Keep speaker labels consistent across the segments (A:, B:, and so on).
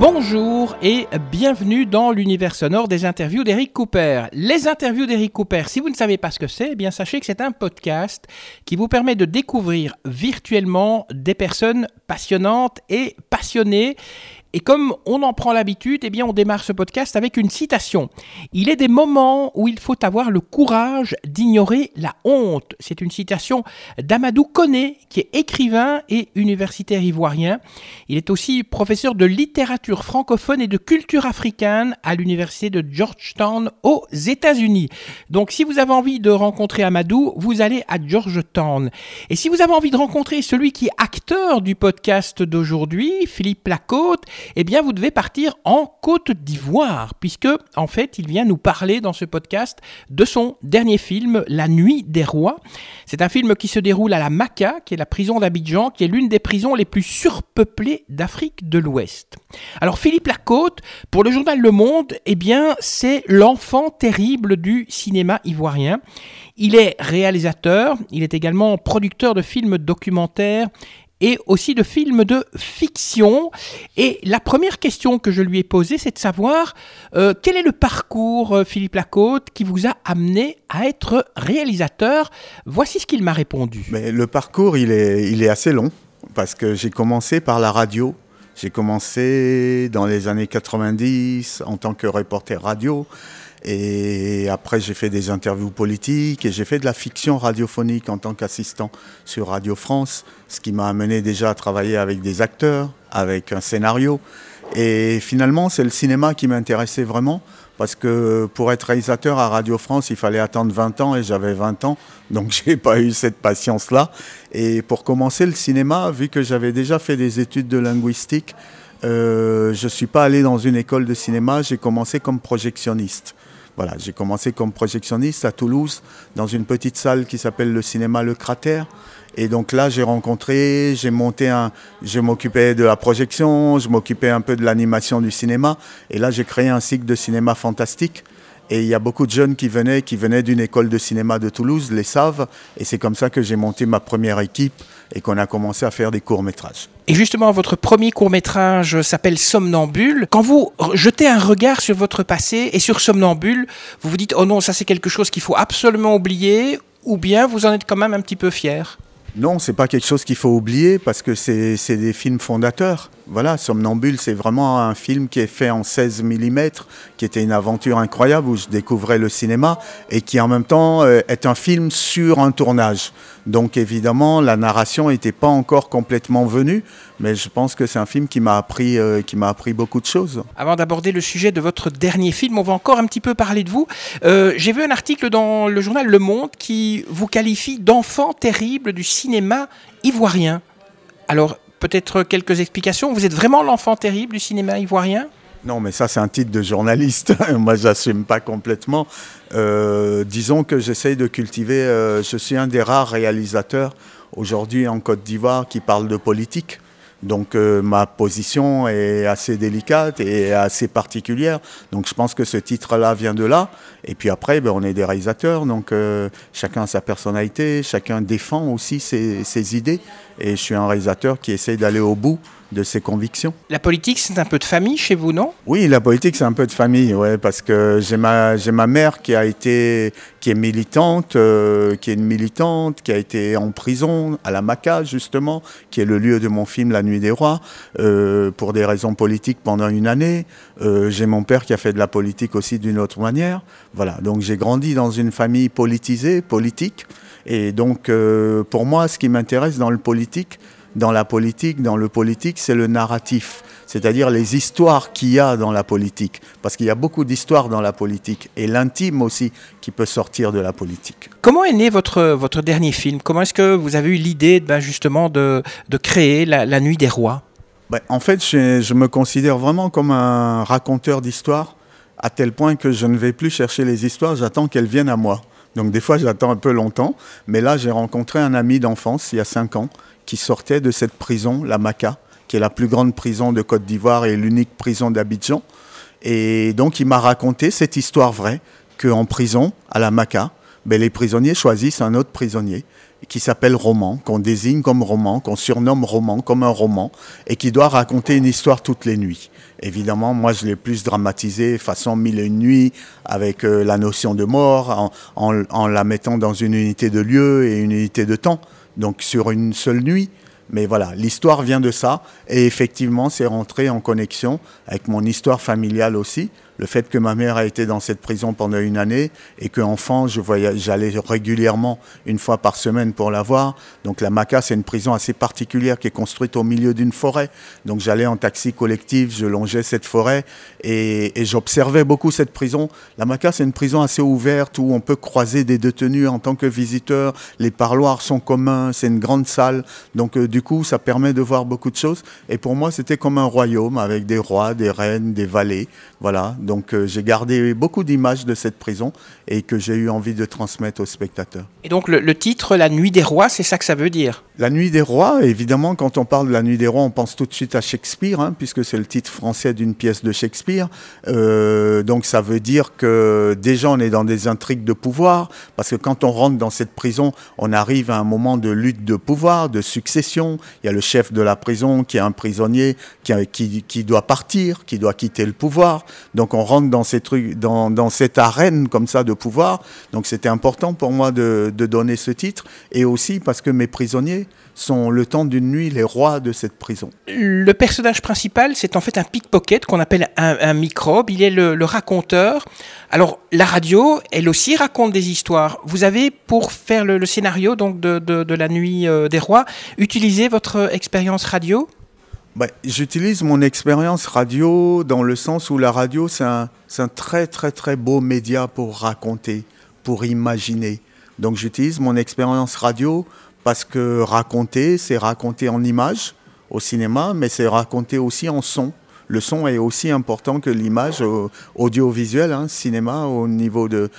A: Bonjour et bienvenue dans l'univers sonore des interviews d'Eric Cooper. Les interviews d'Eric Cooper, si vous ne savez pas ce que c'est, eh bien sachez que c'est un podcast qui vous permet de découvrir virtuellement des personnes passionnantes et passionnées. Et comme on en prend l'habitude, eh bien on démarre ce podcast avec une citation. Il est des moments où il faut avoir le courage d'ignorer la honte. C'est une citation d'Amadou Koné, qui est écrivain et universitaire ivoirien. Il est aussi professeur de littérature francophone et de culture africaine à l'université de Georgetown aux États-Unis. Donc si vous avez envie de rencontrer Amadou, vous allez à Georgetown. Et si vous avez envie de rencontrer celui qui est acteur du podcast d'aujourd'hui, Philippe Lacôte, eh bien vous devez partir en Côte d'Ivoire, puisque en fait il vient nous parler dans ce podcast de son dernier film, La Nuit des Rois. C'est un film qui se déroule à la Maca, qui est la prison d'Abidjan, qui est l'une des prisons les plus surpeuplées d'Afrique de l'Ouest. Alors Philippe Lacôte, pour le journal Le Monde, eh bien c'est l'enfant terrible du cinéma ivoirien. Il est réalisateur, il est également producteur de films documentaires et aussi de films de fiction. Et la première question que je lui ai posée, c'est de savoir euh, quel est le parcours, euh, Philippe Lacôte, qui vous a amené à être réalisateur? Voici ce qu'il m'a répondu.
B: Le parcours, il est assez long, parce que j'ai commencé par la radio. J'ai commencé dans les années 90 en tant que reporter radio. Et après, j'ai fait des interviews politiques et j'ai fait de la fiction radiophonique en tant qu'assistant sur Radio France, ce qui m'a amené déjà à travailler avec des acteurs, avec un scénario. Et finalement, c'est le cinéma qui m'intéressait vraiment, parce que pour être réalisateur à Radio France, il fallait attendre 20 ans et j'avais 20 ans, donc j'ai pas eu cette patience-là. Et pour commencer le cinéma, vu que j'avais déjà fait des études de linguistique, euh, je suis pas allé dans une école de cinéma, j'ai commencé comme projectionniste. Voilà, j'ai commencé comme projectionniste à Toulouse, dans une petite salle qui s'appelle le cinéma Le Cratère. Et donc là, j'ai rencontré, j'ai monté un, je m'occupais de la projection, je m'occupais un peu de l'animation du cinéma. Et là, j'ai créé un cycle de cinéma fantastique. Et il y a beaucoup de jeunes qui venaient, qui venaient d'une école de cinéma de Toulouse, les savent. Et c'est comme ça que j'ai monté ma première équipe et qu'on a commencé à faire des courts-métrages.
A: Et justement, votre premier court-métrage s'appelle Somnambule. Quand vous jetez un regard sur votre passé et sur Somnambule, vous vous dites, oh non, ça c'est quelque chose qu'il faut absolument oublier, ou bien vous en êtes quand même un petit peu fier?
B: Non, c'est pas quelque chose qu'il faut oublier parce que c'est c'est des films fondateurs. Voilà, Somnambule, c'est vraiment un film qui est fait en 16 mm, qui était une aventure incroyable où je découvrais le cinéma et qui en même temps euh, est un film sur un tournage. Donc évidemment, la narration n'était pas encore complètement venue, mais je pense que c'est un film qui m'a appris, euh, appris beaucoup de choses.
A: Avant d'aborder le sujet de votre dernier film, on va encore un petit peu parler de vous. Euh, J'ai vu un article dans le journal Le Monde qui vous qualifie d'enfant terrible du cinéma ivoirien. Alors, peut-être quelques explications. Vous êtes vraiment l'enfant terrible du cinéma ivoirien?
B: Non, mais ça, c'est un titre de journaliste. Moi, j'assume pas complètement. Euh, disons que j'essaye de cultiver. euh, je suis un des rares réalisateurs aujourd'hui en Côte d'Ivoire qui parle de politique. Donc, euh, ma position est assez délicate et assez particulière. Donc, je pense que ce titre-là vient de là. Et puis après, ben, on est des réalisateurs. Donc, euh, chacun a sa personnalité, chacun défend aussi ses, ses idées. Et je suis un réalisateur qui essaye d'aller au bout de ses convictions.
A: La politique, c'est un peu de famille chez vous, non?
B: Oui, la politique, c'est un peu de famille, ouais, parce que j'ai ma, j'ai ma mère qui a été, qui est militante, euh, qui est une militante, qui a été en prison à la Maca, justement, qui est le lieu de mon film La Nuit des Rois, euh, pour des raisons politiques pendant une année. Euh, j'ai mon père qui a fait de la politique aussi d'une autre manière. Voilà, donc j'ai grandi dans une famille politisée, politique. Et donc, euh, pour moi, ce qui m'intéresse dans le politique, dans la politique, dans le politique, c'est le narratif, c'est-à-dire les histoires qu'il y a dans la politique, parce qu'il y a beaucoup d'histoires dans la politique, et l'intime aussi qui peut sortir de la politique.
A: Comment est né votre, votre dernier film? Comment est-ce que vous avez eu l'idée ben, justement de, de créer la, la Nuit des Rois?
B: Ben, en fait, je, je me considère vraiment comme un raconteur d'histoires, à tel point que je ne vais plus chercher les histoires, j'attends qu'elles viennent à moi. Donc des fois, j'attends un peu longtemps, mais là, j'ai rencontré un ami d'enfance il y a cinq ans qui sortait de cette prison, la Maca, qui est la plus grande prison de Côte d'Ivoire et l'unique prison d'Abidjan. Et donc il m'a raconté cette histoire vraie qu'en prison, à la Maca, ben, les prisonniers choisissent un autre prisonnier qui s'appelle roman, qu'on désigne comme roman, qu'on surnomme roman, comme un roman, et qui doit raconter une histoire toutes les nuits. Évidemment, moi, je l'ai plus dramatisé façon mille et une nuits, avec euh, la notion de mort, en, la mettant dans une unité de lieu et une unité de temps, donc sur une seule nuit. Mais voilà, l'histoire vient de ça, et effectivement, c'est rentré en connexion avec mon histoire familiale aussi, le fait que ma mère a été dans cette prison pendant une année et qu'enfant, j'allais régulièrement une fois par semaine pour la voir. Donc la Maca, c'est une prison assez particulière qui est construite au milieu d'une forêt. Donc j'allais en taxi collectif, je longeais cette forêt et, j'observais beaucoup cette prison. La Maca, c'est une prison assez ouverte où on peut croiser des détenus en tant que visiteur. Les parloirs sont communs, c'est une grande salle. Donc euh, du coup, ça permet de voir beaucoup de choses. Et pour moi, c'était comme un royaume avec des rois, des reines, des vallées. Voilà. Euh, j'ai gardé beaucoup d'images de cette prison et que j'ai eu envie de transmettre aux spectateurs.
A: Et donc le, titre La Nuit des Rois, c'est ça que ça veut dire?
B: La Nuit des Rois, évidemment, quand on parle de La Nuit des Rois, on pense tout de suite à Shakespeare, hein, puisque c'est le titre français d'une pièce de Shakespeare. Euh, donc ça veut dire que déjà on est dans des intrigues de pouvoir, parce que quand on rentre dans cette prison, on arrive à un moment de lutte de pouvoir, de succession. Il y a le chef de la prison qui est un prisonnier qui, qui, qui doit partir, qui doit quitter le pouvoir. Donc on on rentre dans, ces trucs, dans, cette arène comme ça de pouvoir. Donc c'était important pour moi de, donner ce titre. Et aussi parce que mes prisonniers sont le temps d'une nuit les rois de cette prison.
A: Le personnage principal, c'est en fait un pickpocket qu'on appelle un, microbe. Il est le, raconteur. Alors la radio, elle aussi raconte des histoires. Vous avez, pour faire le, scénario donc de, la nuit euh, des rois, utilisé votre expérience radio?
B: Bah, j'utilise mon expérience radio dans le sens où la radio, c'est un, très très très beau média pour raconter, pour imaginer. Donc j'utilise mon expérience radio parce que raconter, c'est raconter en images au cinéma, mais c'est raconter aussi en son. Le son est aussi important que l'image audiovisuelle, hein, cinéma, au niveau de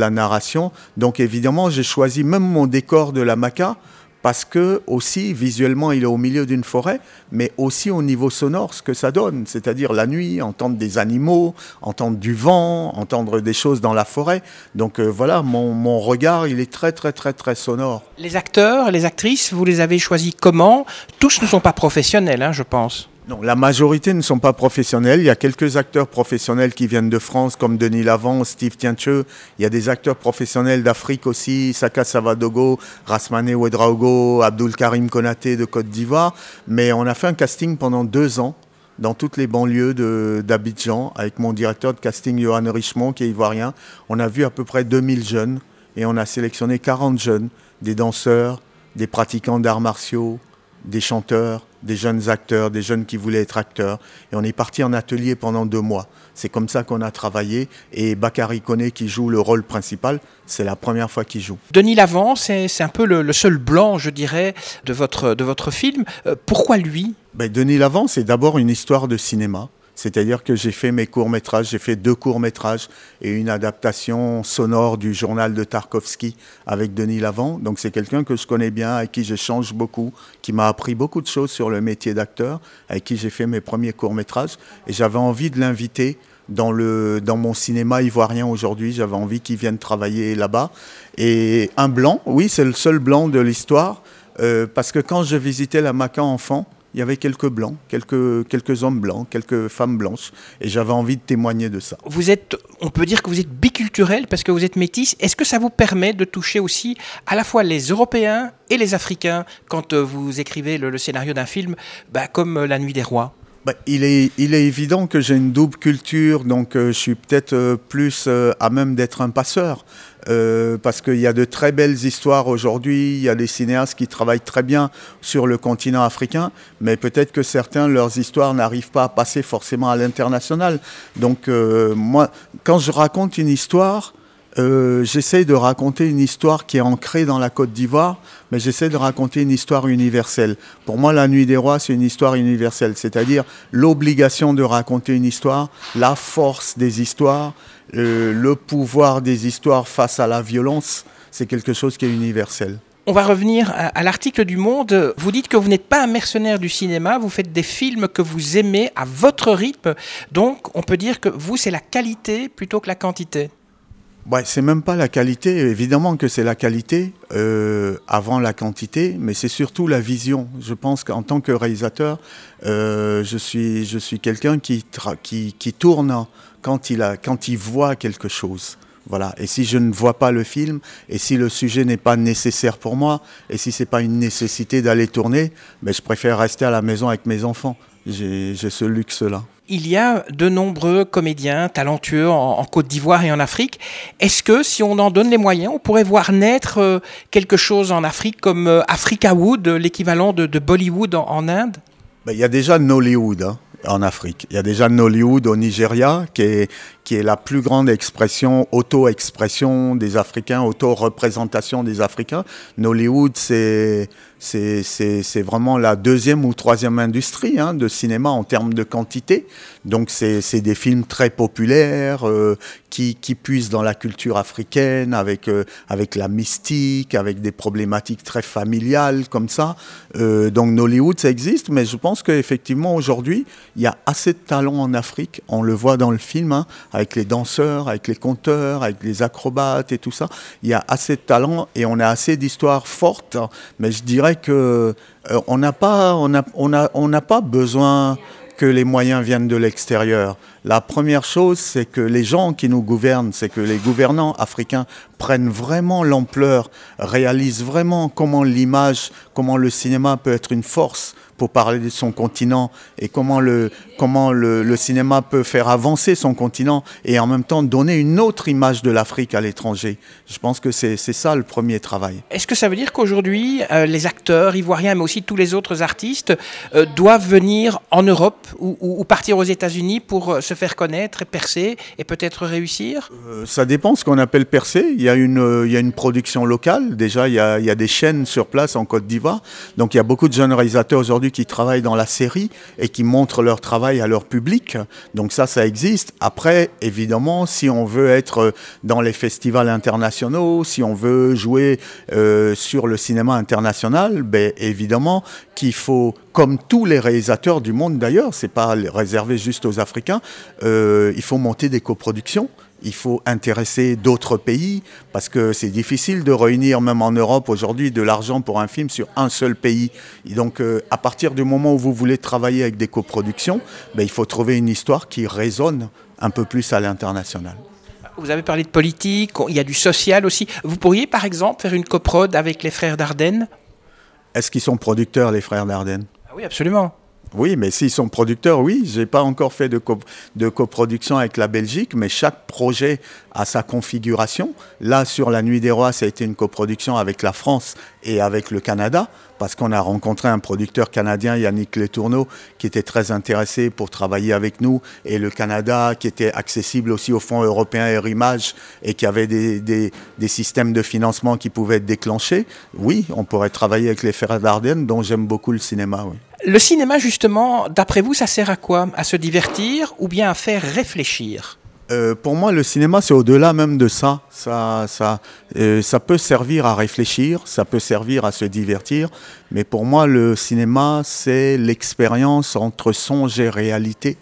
B: la narration. Donc évidemment, j'ai choisi même mon décor de la Maca parce que aussi visuellement il est au milieu d'une forêt, mais aussi au niveau sonore ce que ça donne, c'est-à-dire la nuit, entendre des animaux, entendre du vent, entendre des choses dans la forêt. Donc euh, voilà, mon, regard il est très très très très sonore.
A: Les acteurs, les actrices, vous les avez choisis comment? Tous ne sont pas professionnels, hein, je pense.
B: Non, la majorité ne sont pas professionnels. Il y a quelques acteurs professionnels qui viennent de France, comme Denis Lavant, Steve Tiencheux. Il y a des acteurs professionnels d'Afrique aussi, Saka Savadogo, Rasmane Ouedraogo, Abdul Karim Konaté de Côte d'Ivoire. Mais on a fait un casting pendant deux ans dans toutes les banlieues d'Abidjan avec mon directeur de casting, Johan Richemont, qui est ivoirien. On a vu à peu près 2000 jeunes et on a sélectionné 40 jeunes, des danseurs, des pratiquants d'arts martiaux, des chanteurs, des jeunes acteurs, des jeunes qui voulaient être acteurs. Et on est parti en atelier pendant deux mois. C'est comme ça qu'on a travaillé. Et Bakary Koné, qui joue le rôle principal, c'est la première fois qu'il joue.
A: Denis Lavant, c'est un peu le, seul blanc, je dirais, de votre, de votre film. Euh, pourquoi lui?
B: Ben, Denis Lavant, c'est d'abord une histoire de cinéma. C'est-à-dire que j'ai fait mes courts-métrages, j'ai fait deux courts-métrages et une adaptation sonore du journal de Tarkovsky avec Denis Lavant. Donc c'est quelqu'un que je connais bien, avec qui j'échange beaucoup, qui m'a appris beaucoup de choses sur le métier d'acteur, avec qui j'ai fait mes premiers courts-métrages. Et j'avais envie de l'inviter dans, dans mon cinéma ivoirien aujourd'hui. J'avais envie qu'il vienne travailler là-bas. Et un blanc, oui, c'est le seul blanc de l'histoire. Euh, parce que quand je visitais la Maca enfant, il y avait quelques blancs, quelques, quelques hommes blancs, quelques femmes blanches, et j'avais envie de témoigner de ça.
A: Vous êtes, on peut dire que vous êtes biculturel parce que vous êtes métis. Est-ce que ça vous permet de toucher aussi à la fois les Européens et les Africains quand euh, vous écrivez le, scénario d'un film, bah, comme La Nuit des Rois?
B: Bah, il, est, évident que j'ai une double culture, donc euh, je suis peut-être plus à même d'être un passeur. Euh, parce qu'il y a de très belles histoires aujourd'hui, il y a des cinéastes qui travaillent très bien sur le continent africain, mais peut-être que certains, leurs histoires n'arrivent pas à passer forcément à l'international. Donc euh, moi, quand je raconte une histoire, euh, j'essaie de raconter une histoire qui est ancrée dans la Côte d'Ivoire, mais j'essaie de raconter une histoire universelle. Pour moi, La Nuit des Rois, c'est une histoire universelle, c'est-à-dire l'obligation de raconter une histoire, la force des histoires, euh, le pouvoir des histoires face à la violence, c'est quelque chose qui est universel.
A: On va revenir à, l'article du Monde. Vous dites que vous n'êtes pas un mercenaire du cinéma, vous faites des films que vous aimez à votre rythme. Donc on peut dire que vous, c'est la qualité plutôt que la quantité.
B: Ouais, c'est même pas la qualité, évidemment que c'est la qualité euh, avant la quantité, mais c'est surtout la vision. Je pense qu'en tant que réalisateur, euh, je suis, je suis quelqu'un qui, qui, tourne quand il, a, quand il voit quelque chose. Voilà. Et si je ne vois pas le film, et si le sujet n'est pas nécessaire pour moi, et si c'est pas une nécessité d'aller tourner, ben je préfère rester à la maison avec mes enfants. J'ai ce luxe-là
A: il y a de nombreux comédiens talentueux en, Côte d'Ivoire et en Afrique. Est-ce que si on en donne les moyens, on pourrait voir naître euh, quelque chose en Afrique comme euh, Africa Wood, l'équivalent de, Bollywood en, Inde?
B: Ben, Il y a déjà Nollywood. Hein, en Afrique. Il y a déjà Nollywood au Nigeria, qui est, qui est la plus grande expression, auto-expression des Africains, auto-représentation des Africains. Nollywood, c'est vraiment la deuxième ou troisième industrie hein, de cinéma en termes de quantité. Donc c'est des films très populaires euh, qui, qui, puisent dans la culture africaine avec, euh, avec la mystique, avec des problématiques très familiales comme ça. Euh, donc Nollywood, ça existe, mais je pense qu'effectivement aujourd'hui, il y a assez de talent en Afrique. On le voit dans le film, hein, avec les danseurs, avec les conteurs, avec les acrobates et tout ça. Il y a assez de talent et on a assez d'histoires fortes, mais je dirais que euh, on n'a pas, on n'a pas besoin que les moyens viennent de l'extérieur. La première chose, c'est que les gens qui nous gouvernent, c'est que les gouvernants africains prennent vraiment l'ampleur, réalisent vraiment comment l'image, comment le cinéma peut être une force pour parler de son continent et comment le, comment le, cinéma peut faire avancer son continent et en même temps donner une autre image de l'Afrique à l'étranger. Je pense que c'est ça le premier travail.
A: Est-ce que ça veut dire qu'aujourd'hui, euh, les acteurs ivoiriens, mais aussi tous les autres artistes, euh, doivent venir en Europe ou, partir aux États-Unis pour euh, se faire connaître et percer et peut-être réussir?
B: Ça dépend ce qu'on appelle percer. Il y, a une, il y a une production locale. Déjà, il y, a, il y a des chaînes sur place en Côte d'Ivoire. Donc il y a beaucoup de jeunes réalisateurs aujourd'hui qui travaillent dans la série et qui montrent leur travail à leur public. Donc ça, ça existe. Après, évidemment, si on veut être dans les festivals internationaux, si on veut jouer euh, sur le cinéma international, ben, évidemment qu'il faut, comme tous les réalisateurs du monde d'ailleurs, c'est pas réservé juste aux Africains, euh, il faut monter des coproductions il faut intéresser d'autres pays parce que c'est difficile de réunir, même en Europe aujourd'hui, de l'argent pour un film sur un seul pays. Et donc, euh, à partir du moment où vous voulez travailler avec des coproductions, ben, il faut trouver une histoire qui résonne un peu plus à l'international.
A: Vous avez parlé de politique, il y a du social aussi. Vous pourriez, par exemple, faire une coprode avec les frères Dardenne?
B: Est-ce qu'ils sont producteurs, les frères Dardenne?
A: Ah Oui, absolument.
B: Oui, mais s'ils sont producteurs, oui. Je n'ai pas encore fait de, de coproduction avec la Belgique, mais chaque projet a sa configuration. Là, sur La Nuit des Rois, ça a été une coproduction avec la France et avec le Canada, parce qu'on a rencontré un producteur canadien, Yannick Letourneau, qui était très intéressé pour travailler avec nous, et le Canada, qui était accessible aussi au Fonds européen Héritage et qui avait des, systèmes de financement qui pouvaient être déclenchés. Oui, on pourrait travailler avec les Frères d'Ardenne, dont j'aime beaucoup le cinéma. Oui.
A: Le cinéma, justement, d'après vous, ça sert à quoi? À se divertir ou bien à faire réfléchir?
B: Euh, pour moi, le cinéma, c'est au-delà même de ça. Ça, ça, euh, ça peut servir à réfléchir, ça peut servir à se divertir, mais pour moi, le cinéma, c'est l'expérience entre songe et réalité.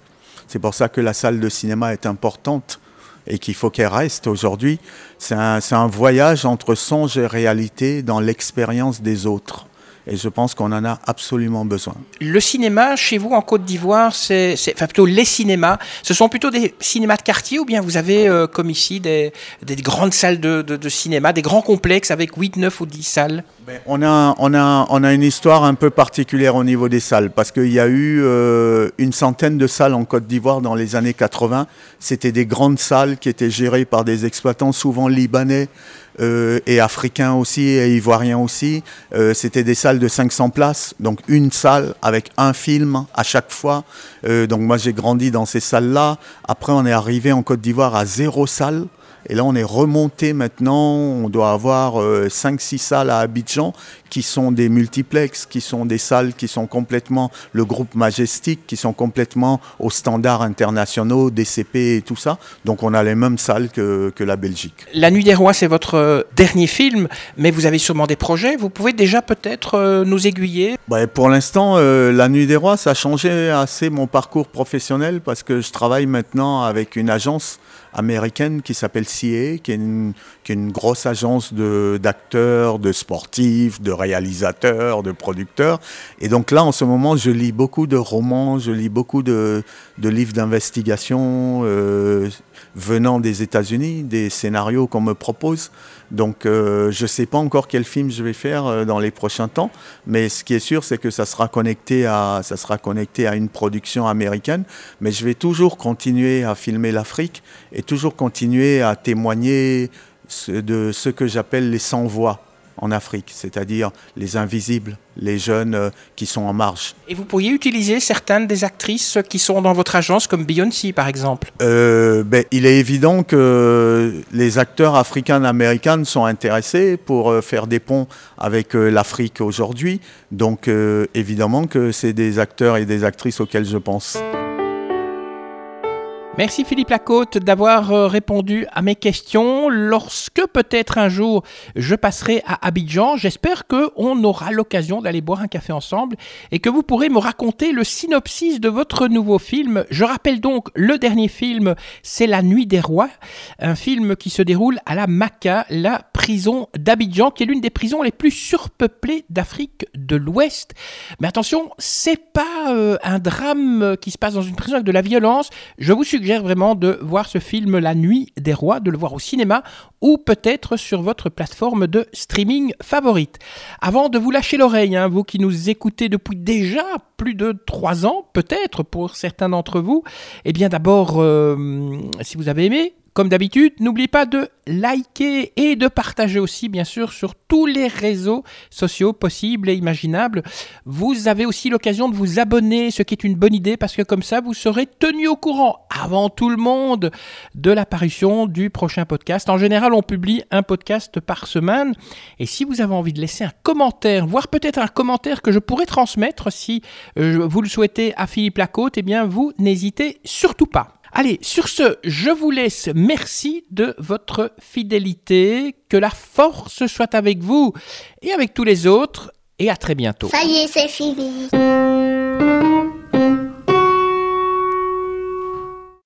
B: C'est pour ça que la salle de cinéma est importante et qu'il faut qu'elle reste aujourd'hui. C'est un, un voyage entre songe et réalité dans l'expérience des autres. Et je pense qu'on en a absolument besoin.
A: Le cinéma, chez vous en Côte d'Ivoire, c'est, enfin plutôt les cinémas, ce sont plutôt des cinémas de quartier ou bien vous avez euh, comme ici des, des, grandes salles de, de, cinéma, des grands complexes avec 8, 9 ou 10 salles?
B: On, a, on, a, on a une histoire un peu particulière au niveau des salles parce qu'il y a eu euh, une centaine de salles en Côte d'Ivoire dans les années 80. C'était des grandes salles qui étaient gérées par des exploitants souvent libanais. Euh, et africains aussi, et ivoiriens aussi. Euh, c'était des salles de 500 places, donc une salle avec un film à chaque fois. Euh, donc moi j'ai grandi dans ces salles-là. Après on est arrivé en Côte d'Ivoire à zéro salle. Et là, on est remonté maintenant, on doit avoir 5-6 salles à Abidjan qui sont des multiplex, qui sont des salles qui sont complètement, le groupe Majestic, qui sont complètement aux standards internationaux, DCP et tout ça. Donc on a les mêmes salles que, que la Belgique.
A: La Nuit des Rois, c'est votre dernier film, mais vous avez sûrement des projets. Vous pouvez déjà peut-être nous aiguiller
B: bah, Pour l'instant, La Nuit des Rois, ça a changé assez mon parcours professionnel parce que je travaille maintenant avec une agence américaine qui s'appelle CA, qui est une, grosse agence d'acteurs, de, sportifs, de réalisateurs, de producteurs. Et donc là, en ce moment, je lis beaucoup de romans, je lis beaucoup de, de livres d'investigation euh, venant des États-Unis, des scénarios qu'on me propose. Donc euh, je ne sais pas encore quel film je vais faire euh, dans les prochains temps, mais ce qui est sûr, c'est que ça sera, connecté à, ça sera connecté à une production américaine. Mais je vais toujours continuer à filmer l'Afrique et toujours continuer à témoigner de ce que j'appelle les sans-voix en Afrique, c'est-à-dire les invisibles, les jeunes euh, qui sont en marge.
A: Et vous pourriez utiliser certaines des actrices qui sont dans votre agence, comme Beyoncé par exemple?
B: Euh, ben, Il est évident que les acteurs africains-américains sont intéressés pour euh, faire des ponts avec l'Afrique aujourd'hui. Donc évidemment que c'est des acteurs et des actrices auxquels je pense.
A: Merci Philippe Lacôte d'avoir euh, répondu à mes questions. Lorsque peut-être un jour je passerai à Abidjan, j'espère qu'on aura l'occasion d'aller boire un café ensemble et que vous pourrez me raconter le synopsis de votre nouveau film. Je rappelle donc le dernier film, c'est La Nuit des Rois, un film qui se déroule à la Maca, la prison d'Abidjan, qui est l'une des prisons les plus surpeuplées d'Afrique de l'Ouest. Mais attention, c'est pas euh, un drame qui se passe dans une prison avec de la violence. Je vous suggère vraiment de voir ce film La Nuit des Rois, de le voir au cinéma ou peut-être sur votre plateforme de streaming favorite. Avant de vous lâcher l'oreille, hein, vous qui nous écoutez depuis déjà plus de trois ans, peut-être pour certains d'entre vous, eh bien d'abord, euh, si vous avez aimé, comme d'habitude, n'oubliez pas de liker et de partager aussi, bien sûr, sur tous les réseaux sociaux possibles et imaginables. Vous avez aussi l'occasion de vous abonner, ce qui est une bonne idée, parce que comme ça, vous serez tenu au courant avant tout le monde de l'apparition du prochain podcast. En général, on publie un podcast par semaine. Et si vous avez envie de laisser un commentaire, voire peut-être un commentaire que je pourrais transmettre si euh, vous le souhaitez à Philippe Lacôte, eh bien, vous n'hésitez surtout pas. Allez, sur ce, je vous laisse. Merci de votre fidélité. Que la force soit avec vous et avec tous les autres. Et à très bientôt.
C: Ça y est, c'est fini.